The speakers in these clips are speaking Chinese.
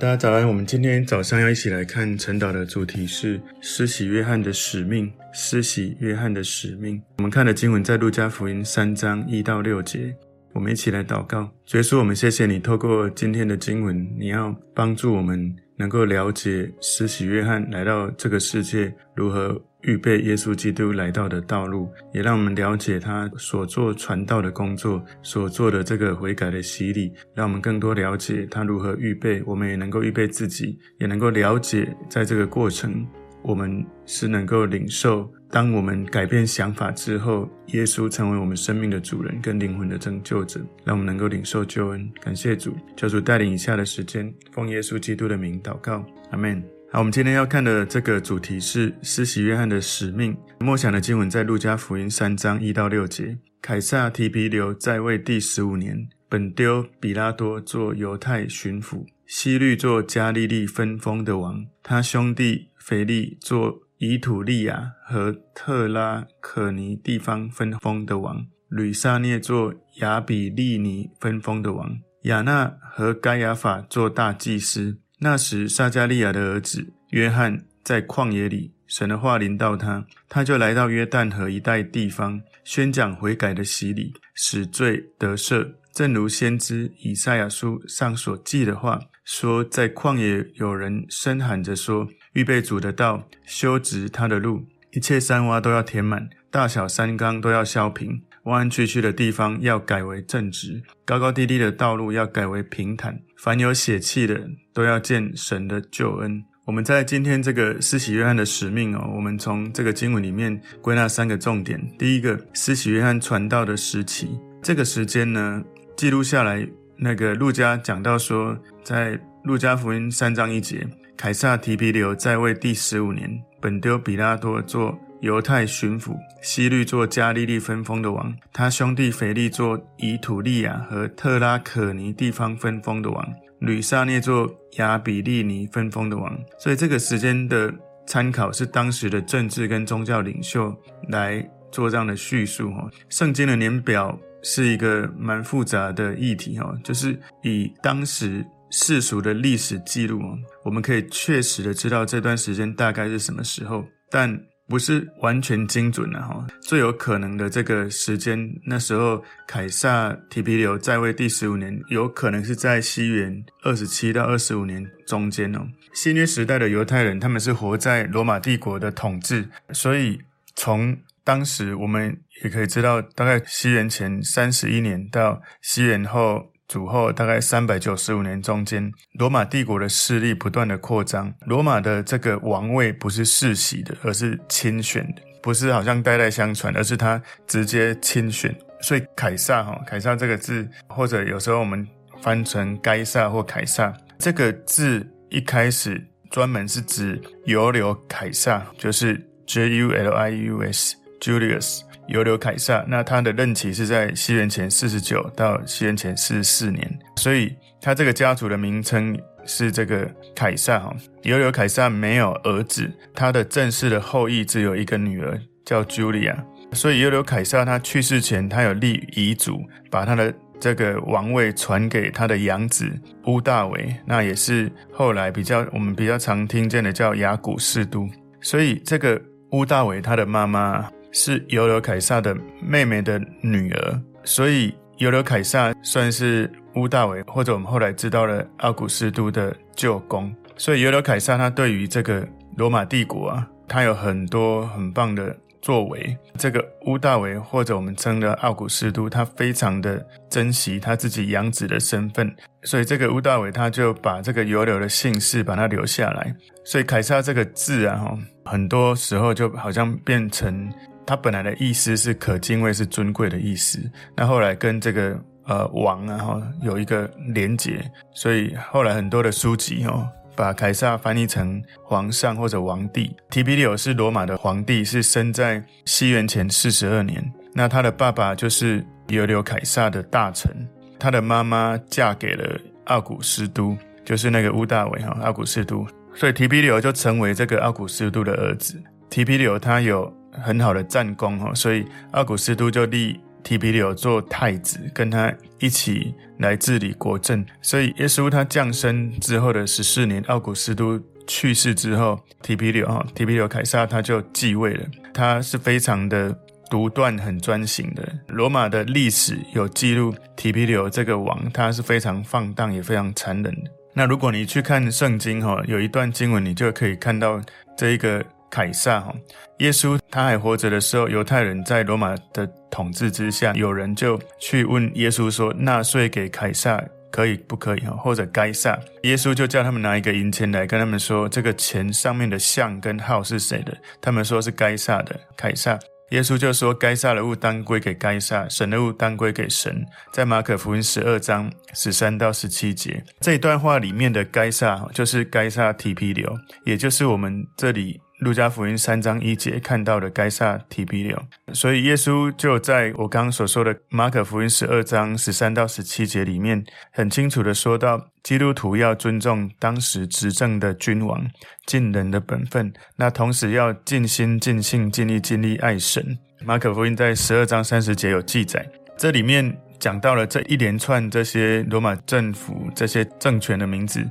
大家早安，我们今天早上要一起来看晨祷的主题是施洗约翰的使命。施洗约翰的使命，我们看的经文在路加福音三章一到六节。我们一起来祷告，耶稣，我们谢谢你，透过今天的经文，你要帮助我们能够了解施洗约翰来到这个世界如何预备耶稣基督来到的道路，也让我们了解他所做传道的工作，所做的这个悔改的洗礼，让我们更多了解他如何预备，我们也能够预备自己，也能够了解在这个过程。我们是能够领受，当我们改变想法之后，耶稣成为我们生命的主人跟灵魂的拯救者，让我们能够领受救恩。感谢主，求主带领以下的时间，奉耶稣基督的名祷告，阿门。好，我们今天要看的这个主题是施洗约翰的使命。默想的经文在路加福音三章一到六节。凯撒提庇留在位第十五年，本丢比拉多做犹太巡抚，希律做加利利分封的王，他兄弟。腓力做以土利亚和特拉可尼地方分封的王，吕撒聂做亚比利尼分封的王，亚那和该亚法做大祭司。那时撒迦利亚的儿子约翰在旷野里，神的话临到他，他就来到约旦河一带地方，宣讲悔改的洗礼，使罪得赦，正如先知以赛亚书上所记的话说，在旷野有人声喊着说。预备主的道，修直他的路，一切山洼都要填满，大小山冈都要削平，弯弯曲曲的地方要改为正直，高高低低的道路要改为平坦。凡有血气的都要见神的救恩。我们在今天这个施洗约翰的使命哦，我们从这个经文里面归纳三个重点。第一个，施洗约翰传道的时期，这个时间呢记录下来，那个路加讲到说，在路加福音三章一节。凯撒提庇留在位第十五年，本丢比拉多做犹太巡抚，西律做加利利分封的王，他兄弟腓力做以土利亚和特拉可尼地方分封的王，吕撒聂做亚比利尼分封的王。所以这个时间的参考是当时的政治跟宗教领袖来做这样的叙述。哈，圣经的年表是一个蛮复杂的议题。哈，就是以当时。世俗的历史记录，我们可以确实的知道这段时间大概是什么时候，但不是完全精准的哈。最有可能的这个时间，那时候凯撒提皮留在位第十五年，有可能是在西元二十七到二十五年中间哦。新约时代的犹太人，他们是活在罗马帝国的统治，所以从当时我们也可以知道，大概西元前三十一年到西元后。主后大概三百九十五年中间，罗马帝国的势力不断的扩张。罗马的这个王位不是世袭的，而是亲选的，不是好像代代相传，而是他直接亲选。所以凯撒哈，凯撒这个字，或者有时候我们翻成该撒或凯撒这个字，一开始专门是指尤留凯撒，就是 J U L I U S Julius。尤留凯撒，那他的任期是在西元前四十九到西元前四十四年，所以他这个家族的名称是这个凯撒哈。尤留凯撒没有儿子，他的正式的后裔只有一个女儿叫 Julia，所以尤留凯撒他去世前，他有立遗嘱，把他的这个王位传给他的养子屋大维，那也是后来比较我们比较常听见的叫亚古士都，所以这个屋大维他的妈妈。是尤留凯撒的妹妹的女儿，所以尤留凯撒算是乌大维，或者我们后来知道了奥古斯都的舅公。所以尤留凯撒他对于这个罗马帝国啊，他有很多很棒的作为。这个乌大维或者我们称的奥古斯都，他非常的珍惜他自己养子的身份，所以这个屋大维他就把这个尤留的姓氏把它留下来。所以凯撒这个字啊，很多时候就好像变成。他本来的意思是可敬畏，是尊贵的意思。那后来跟这个呃王啊哈有一个连结，所以后来很多的书籍哦，把凯撒翻译成皇上或者王帝。提比留是罗马的皇帝，是生在西元前四十二年。那他的爸爸就是尤留凯撒的大臣，他的妈妈嫁给了奥古斯都，就是那个屋大维哈奥古斯都，所以提比留就成为这个奥古斯都的儿子。提比留他有。很好的战功哈，所以奥古斯都就立提比留做太子，跟他一起来治理国政。所以耶稣他降生之后的十四年，奥古斯都去世之后，提比留哈提比留凯撒他就继位了。他是非常的独断、很专行的。罗马的历史有记录，提比留这个王他是非常放荡，也非常残忍的。那如果你去看圣经哈，有一段经文，你就可以看到这一个。凯撒哈，耶稣他还活着的时候，犹太人在罗马的统治之下，有人就去问耶稣说：“纳税给凯撒可以不可以？哈，或者该撒？”耶稣就叫他们拿一个银钱来，跟他们说：“这个钱上面的像跟号是谁的？”他们说是该撒的，凯撒。耶稣就说：“该撒的物当归给该撒，神的物当归给神。”在马可福音十二章十三到十七节这一段话里面的该撒，就是该撒提庇流，也就是我们这里。路加福音三章一节看到的该撒提庇留，所以耶稣就在我刚刚所说的马可福音十二章十三到十七节里面，很清楚的说到，基督徒要尊重当时执政的君王，尽人的本分，那同时要尽心、尽性、尽力、尽力爱神。马可福音在十二章三十节有记载，这里面讲到了这一连串这些罗马政府这些政权的名字。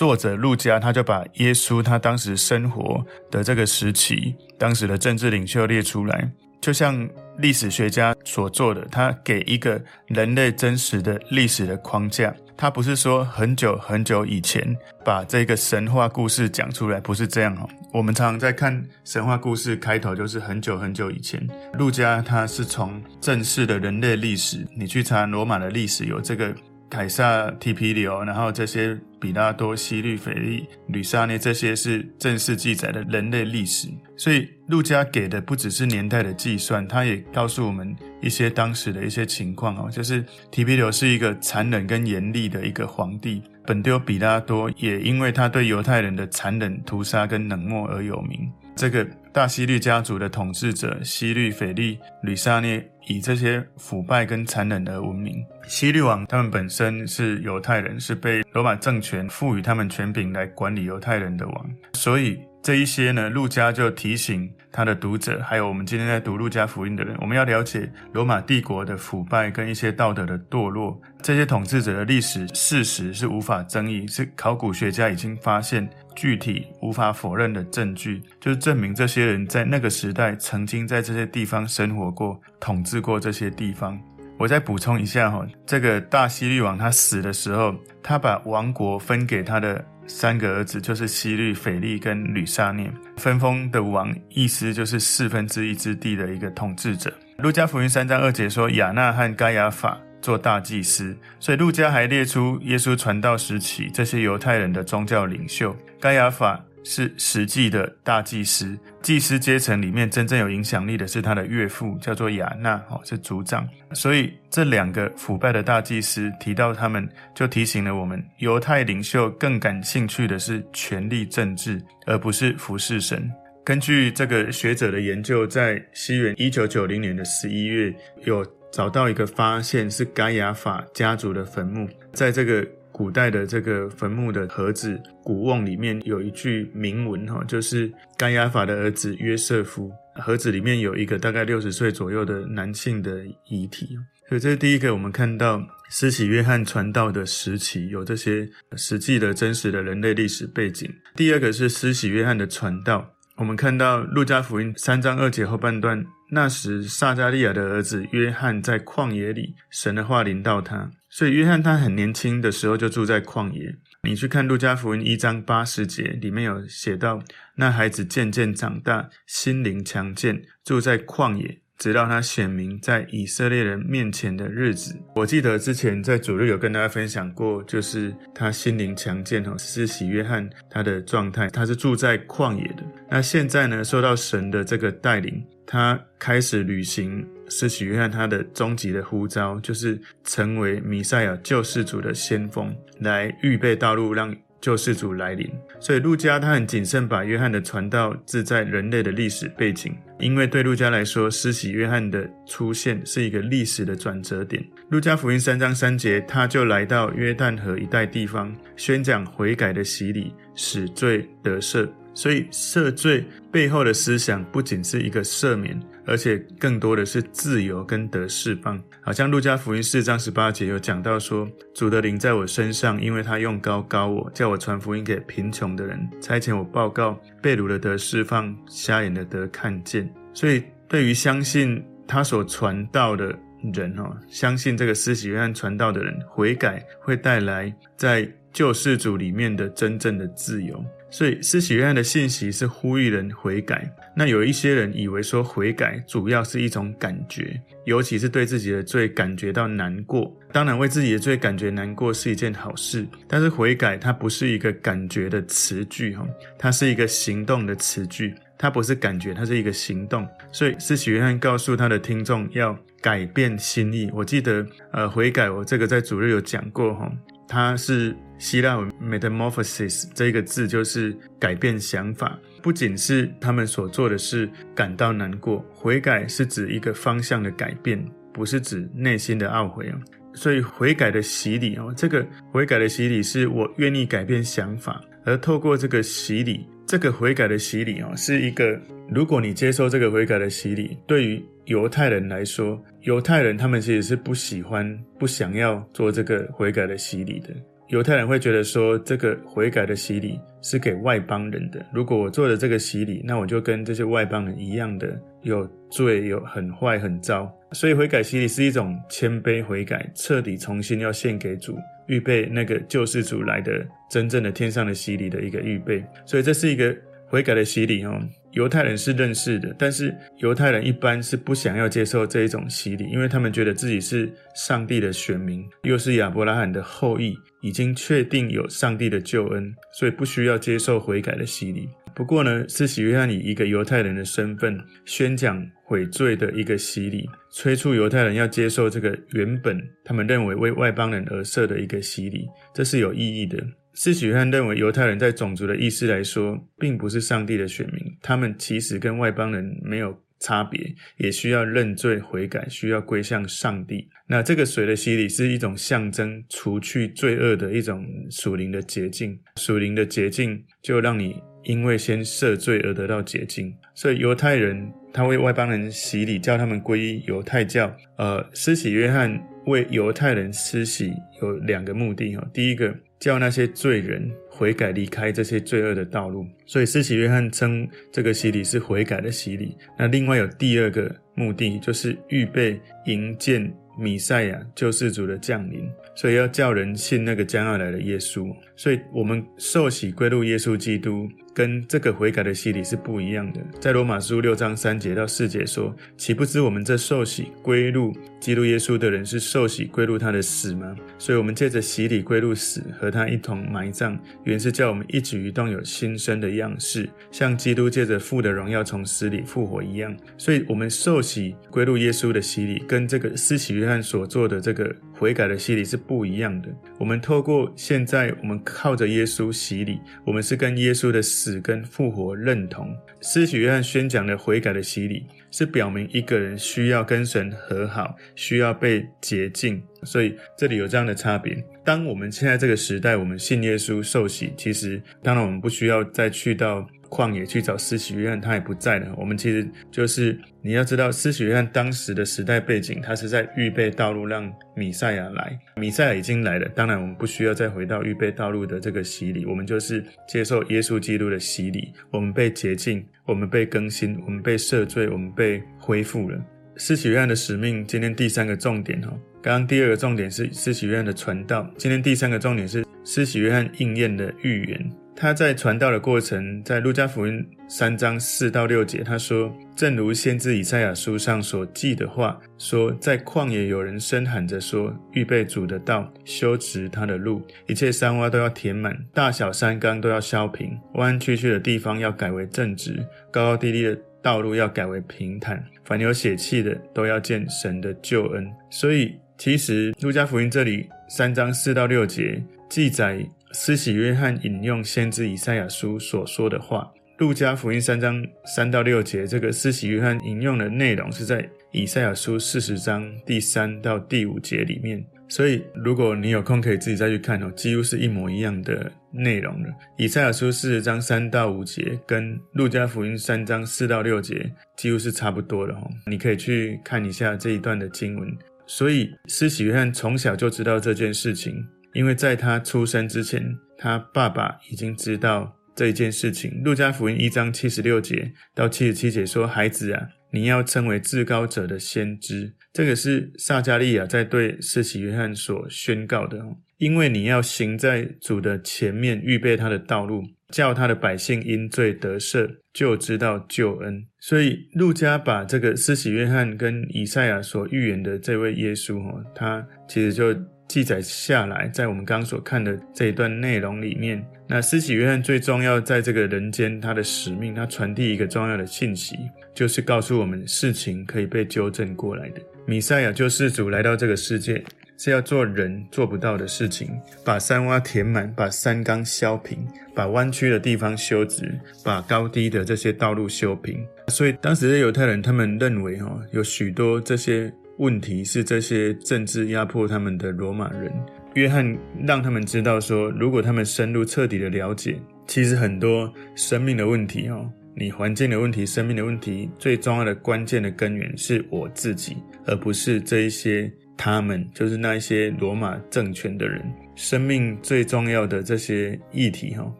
作者路加他就把耶稣他当时生活的这个时期，当时的政治领袖列出来，就像历史学家所做的，他给一个人类真实的历史的框架。他不是说很久很久以前把这个神话故事讲出来，不是这样哦。我们常常在看神话故事开头就是很久很久以前。路加他是从正式的人类历史，你去查罗马的历史有这个。凯撒提皮留，然后这些比拉多、希律、腓力、吕撒聂，这些是正式记载的人类历史。所以路加给的不只是年代的计算，他也告诉我们一些当时的一些情况哦，就是提皮留是一个残忍跟严厉的一个皇帝。本丢比拉多也因为他对犹太人的残忍屠杀跟冷漠而有名。这个大希律家族的统治者希律、斐利、吕撒涅，以这些腐败跟残忍而闻名。希律王他们本身是犹太人，是被罗马政权赋予他们权柄来管理犹太人的王，所以这一些呢，路加就提醒他的读者，还有我们今天在读路加福音的人，我们要了解罗马帝国的腐败跟一些道德的堕落，这些统治者的历史事实是无法争议，是考古学家已经发现具体无法否认的证据，就是证明这些人在那个时代曾经在这些地方生活过，统治过这些地方。我再补充一下哈，这个大希律王他死的时候，他把王国分给他的三个儿子，就是希律、斐利跟吕撒念。分封的王，意思就是四分之一之地的一个统治者。路加福音三章二节说，亚纳和该亚法做大祭司，所以路加还列出耶稣传道时期这些犹太人的宗教领袖，该亚法。是实际的大祭司，祭司阶层里面真正有影响力的是他的岳父，叫做亚纳，哦，是族长。所以这两个腐败的大祭司提到他们，就提醒了我们，犹太领袖更感兴趣的是权力政治，而不是服侍神。根据这个学者的研究，在西元一九九零年的十一月，有找到一个发现，是该亚法家族的坟墓，在这个。古代的这个坟墓的盒子古瓮里面有一句铭文哈，就是该亚法的儿子约瑟夫。盒子里面有一个大概六十岁左右的男性的遗体，所以这是第一个我们看到施洗约翰传道的时期有这些实际的真实的人类历史背景。第二个是施洗约翰的传道，我们看到路加福音三章二节后半段，那时撒迦利亚的儿子约翰在旷野里，神的话临到他。所以约翰他很年轻的时候就住在旷野。你去看路加福音一章八十节，里面有写到，那孩子渐渐长大，心灵强健，住在旷野，直到他显明在以色列人面前的日子。我记得之前在主日有跟大家分享过，就是他心灵强健哦，施洗约翰他的状态，他是住在旷野的。那现在呢，受到神的这个带领，他开始旅行。施洗约翰他的终极的呼召，就是成为弥赛亚救世主的先锋，来预备道路，让救世主来临。所以路加他很谨慎，把约翰的传道置在人类的历史背景，因为对路加来说，施洗约翰的出现是一个历史的转折点。路加福音三章三节，他就来到约旦河一带地方，宣讲悔改的洗礼，使罪得赦。所以赦罪背后的思想，不仅是一个赦免。而且更多的是自由跟得释放。好像路加福音四章十八节有讲到说，主的灵在我身上，因为他用膏膏我，叫我传福音给贫穷的人，差遣我报告被掳的得释放，瞎眼的得看见。所以对于相信他所传道的人哦，相信这个施洗约翰传道的人悔改，会带来在救世主里面的真正的自由。所以施洗约翰的信息是呼吁人悔改。那有一些人以为说悔改主要是一种感觉，尤其是对自己的罪感觉到难过。当然为自己的罪感觉难过是一件好事，但是悔改它不是一个感觉的词句哈，它是一个行动的词句。它不是感觉，它是一个行动。所以施洗约翰告诉他的听众要改变心意。我记得呃悔改，我这个在主日有讲过哈。它是希腊文 metamorphosis 这个字，就是改变想法。不仅是他们所做的事感到难过，悔改是指一个方向的改变，不是指内心的懊悔啊。所以悔改的洗礼哦，这个悔改的洗礼是我愿意改变想法，而透过这个洗礼，这个悔改的洗礼哦，是一个如果你接受这个悔改的洗礼，对于犹太人来说，犹太人他们其实是不喜欢、不想要做这个悔改的洗礼的。犹太人会觉得说，这个悔改的洗礼是给外邦人的。如果我做了这个洗礼，那我就跟这些外邦人一样的有罪、有很坏、很糟。所以悔改洗礼是一种谦卑悔改，彻底重新要献给主，预备那个救世主来的真正的天上的洗礼的一个预备。所以这是一个悔改的洗礼哦。犹太人是认识的，但是犹太人一般是不想要接受这一种洗礼，因为他们觉得自己是上帝的选民，又是亚伯拉罕的后裔，已经确定有上帝的救恩，所以不需要接受悔改的洗礼。不过呢，是喜约翰以一个犹太人的身份宣讲悔罪的一个洗礼，催促犹太人要接受这个原本他们认为为外邦人而设的一个洗礼，这是有意义的。施洗约翰认为，犹太人在种族的意思来说，并不是上帝的选民，他们其实跟外邦人没有差别，也需要认罪悔改，需要归向上帝。那这个水的洗礼是一种象征，除去罪恶的一种属灵的洁净。属灵的洁净就让你因为先赦罪而得到洁净。所以犹太人他为外邦人洗礼，叫他们皈依犹太教。呃，施洗约翰为犹太人施洗有两个目的哈，第一个。叫那些罪人悔改，离开这些罪恶的道路。所以，施洗约翰称这个洗礼是悔改的洗礼。那另外有第二个目的，就是预备迎接米赛亚救世主的降临。所以要叫人信那个将要来的耶稣。所以我们受洗归入耶稣基督。跟这个悔改的洗礼是不一样的。在罗马书六章三节到四节说：“岂不知我们这受洗归入基督耶稣的人，是受洗归入他的死吗？所以，我们借着洗礼归入死，和他一同埋葬，原是叫我们一举一动有新生的样式，像基督借着父的荣耀从死里复活一样。所以，我们受洗归入耶稣的洗礼，跟这个施洗约翰所做的这个悔改的洗礼是不一样的。我们透过现在，我们靠着耶稣洗礼，我们是跟耶稣的死跟复活认同。施洗约翰宣讲的悔改的洗礼，是表明一个人需要跟神和好，需要被洁净。所以这里有这样的差别。当我们现在这个时代，我们信耶稣受洗，其实当然我们不需要再去到。旷野去找施洗约翰，他也不在了。我们其实就是你要知道，施洗约翰当时的时代背景，他是在预备道路让米赛亚来。米赛亚已经来了，当然我们不需要再回到预备道路的这个洗礼，我们就是接受耶稣基督的洗礼，我们被洁净，我们被更新，我们被赦罪，我们被恢复了。施洗约翰的使命，今天第三个重点哈，刚刚第二个重点是施洗约翰的传道，今天第三个重点是施洗约翰应验的预言。他在传道的过程，在路加福音三章四到六节，他说：“正如先知以赛亚书上所记的话，说在旷野有人声喊着说，预备主的道，修直他的路，一切山洼都要填满，大小山冈都要削平，弯弯曲曲的地方要改为正直，高高低低的道路要改为平坦。凡有血气的，都要见神的救恩。”所以，其实路加福音这里三章四到六节记载。施洗约翰引用先知以赛亚书所说的话，路加福音三章三到六节，这个施洗约翰引用的内容是在以赛亚书四十章第三到第五节里面。所以，如果你有空，可以自己再去看哦，几乎是一模一样的内容了。以赛亚书四十章三到五节，跟路加福音三章四到六节，几乎是差不多的哦。你可以去看一下这一段的经文。所以，施洗约翰从小就知道这件事情，因为在他出生之前，他爸爸已经知道这一件事情。路加福音一章七十六节到七十七节说：“孩子啊。”你要称为至高者的先知，这个是撒迦利亚在对施洗约翰所宣告的。因为你要行在主的前面，预备他的道路，叫他的百姓因罪得赦，就知道救恩。所以路加把这个施洗约翰跟以赛亚所预言的这位耶稣哈，他其实就记载下来，在我们刚刚所看的这一段内容里面。那施洗约翰最重要在这个人间，他的使命，他传递一个重要的信息。就是告诉我们，事情可以被纠正过来的。米赛亚救世主来到这个世界，是要做人做不到的事情，把山洼填满，把山冈削平，把弯曲的地方修直，把高低的这些道路修平。所以当时的犹太人，他们认为，哈，有许多这些问题是这些政治压迫他们的罗马人。约翰让他们知道说，如果他们深入彻底的了解，其实很多生命的问题，哈。你环境的问题、生命的问题，最重要的关键的根源是我自己，而不是这一些他们，就是那一些罗马政权的人。生命最重要的这些议题，哈，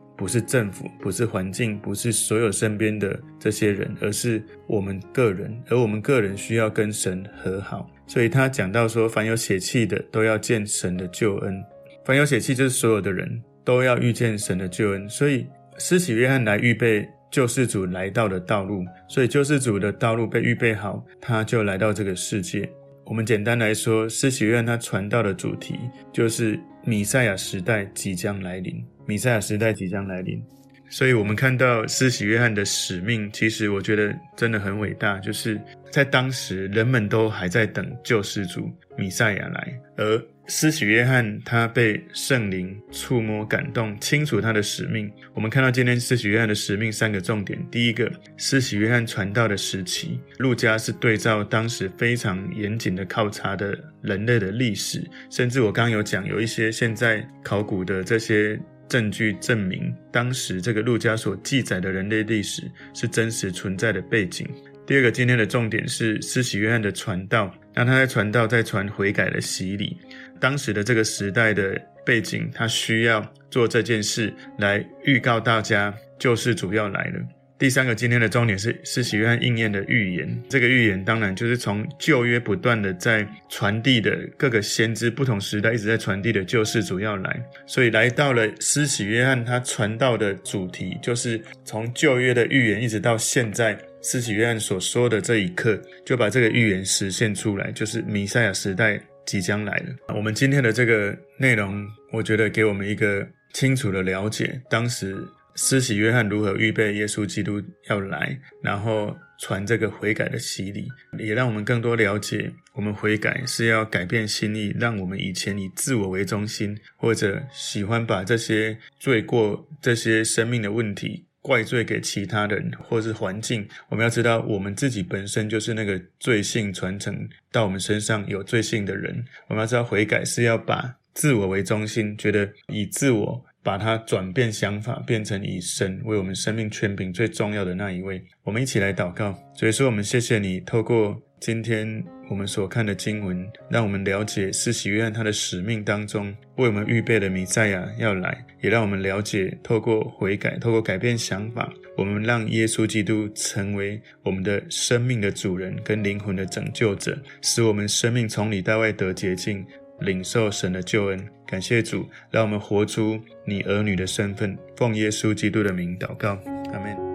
不是政府，不是环境，不是所有身边的这些人，而是我们个人。而我们个人需要跟神和好，所以他讲到说，凡有血气的都要见神的救恩。凡有血气，就是所有的人都要遇见神的救恩。所以施洗约翰来预备。救世主来到的道路，所以救世主的道路被预备好，他就来到这个世界。我们简单来说，施洗约翰他传道的主题就是弥赛亚时代即将来临，弥赛亚时代即将来临。所以，我们看到施洗约翰的使命，其实我觉得真的很伟大，就是在当时人们都还在等救世主弥赛亚来，而施洗约翰他被圣灵触摸感动，清楚他的使命。我们看到今天施洗约翰的使命三个重点：第一个，施洗约翰传道的时期，路加是对照当时非常严谨的考察的人类的历史，甚至我刚刚有讲，有一些现在考古的这些证据证明，当时这个陆家所记载的人类历史是真实存在的背景。第二个，今天的重点是施洗约翰的传道，那他在传道，在传悔改的洗礼。当时的这个时代的背景，他需要做这件事来预告大家，救世主要来了。第三个，今天的重点是施洗约翰应验的预言。这个预言当然就是从旧约不断的在传递的各个先知不同时代一直在传递的救世主要来，所以来到了施洗约翰他传道的主题，就是从旧约的预言一直到现在施洗约翰所说的这一刻，就把这个预言实现出来，就是弥赛亚时代。即将来了。我们今天的这个内容，我觉得给我们一个清楚的了解，当时施洗约翰如何预备耶稣基督要来，然后传这个悔改的洗礼，也让我们更多了解，我们悔改是要改变心意，让我们以前以自我为中心，或者喜欢把这些罪过、这些生命的问题。怪罪给其他人或是环境，我们要知道，我们自己本身就是那个罪性传承到我们身上有罪性的人。我们要知道，悔改是要把自我为中心，觉得以自我把它转变想法，变成以神为我们生命权柄最重要的那一位。我们一起来祷告，所以说我们谢谢你，透过。今天我们所看的经文，让我们了解施洗约翰他的使命当中，为我们预备的弥赛亚要来，也让我们了解，透过悔改，透过改变想法，我们让耶稣基督成为我们的生命的主人跟灵魂的拯救者，使我们生命从里到外得洁净，领受神的救恩。感谢主，让我们活出你儿女的身份，奉耶稣基督的名祷告，阿门。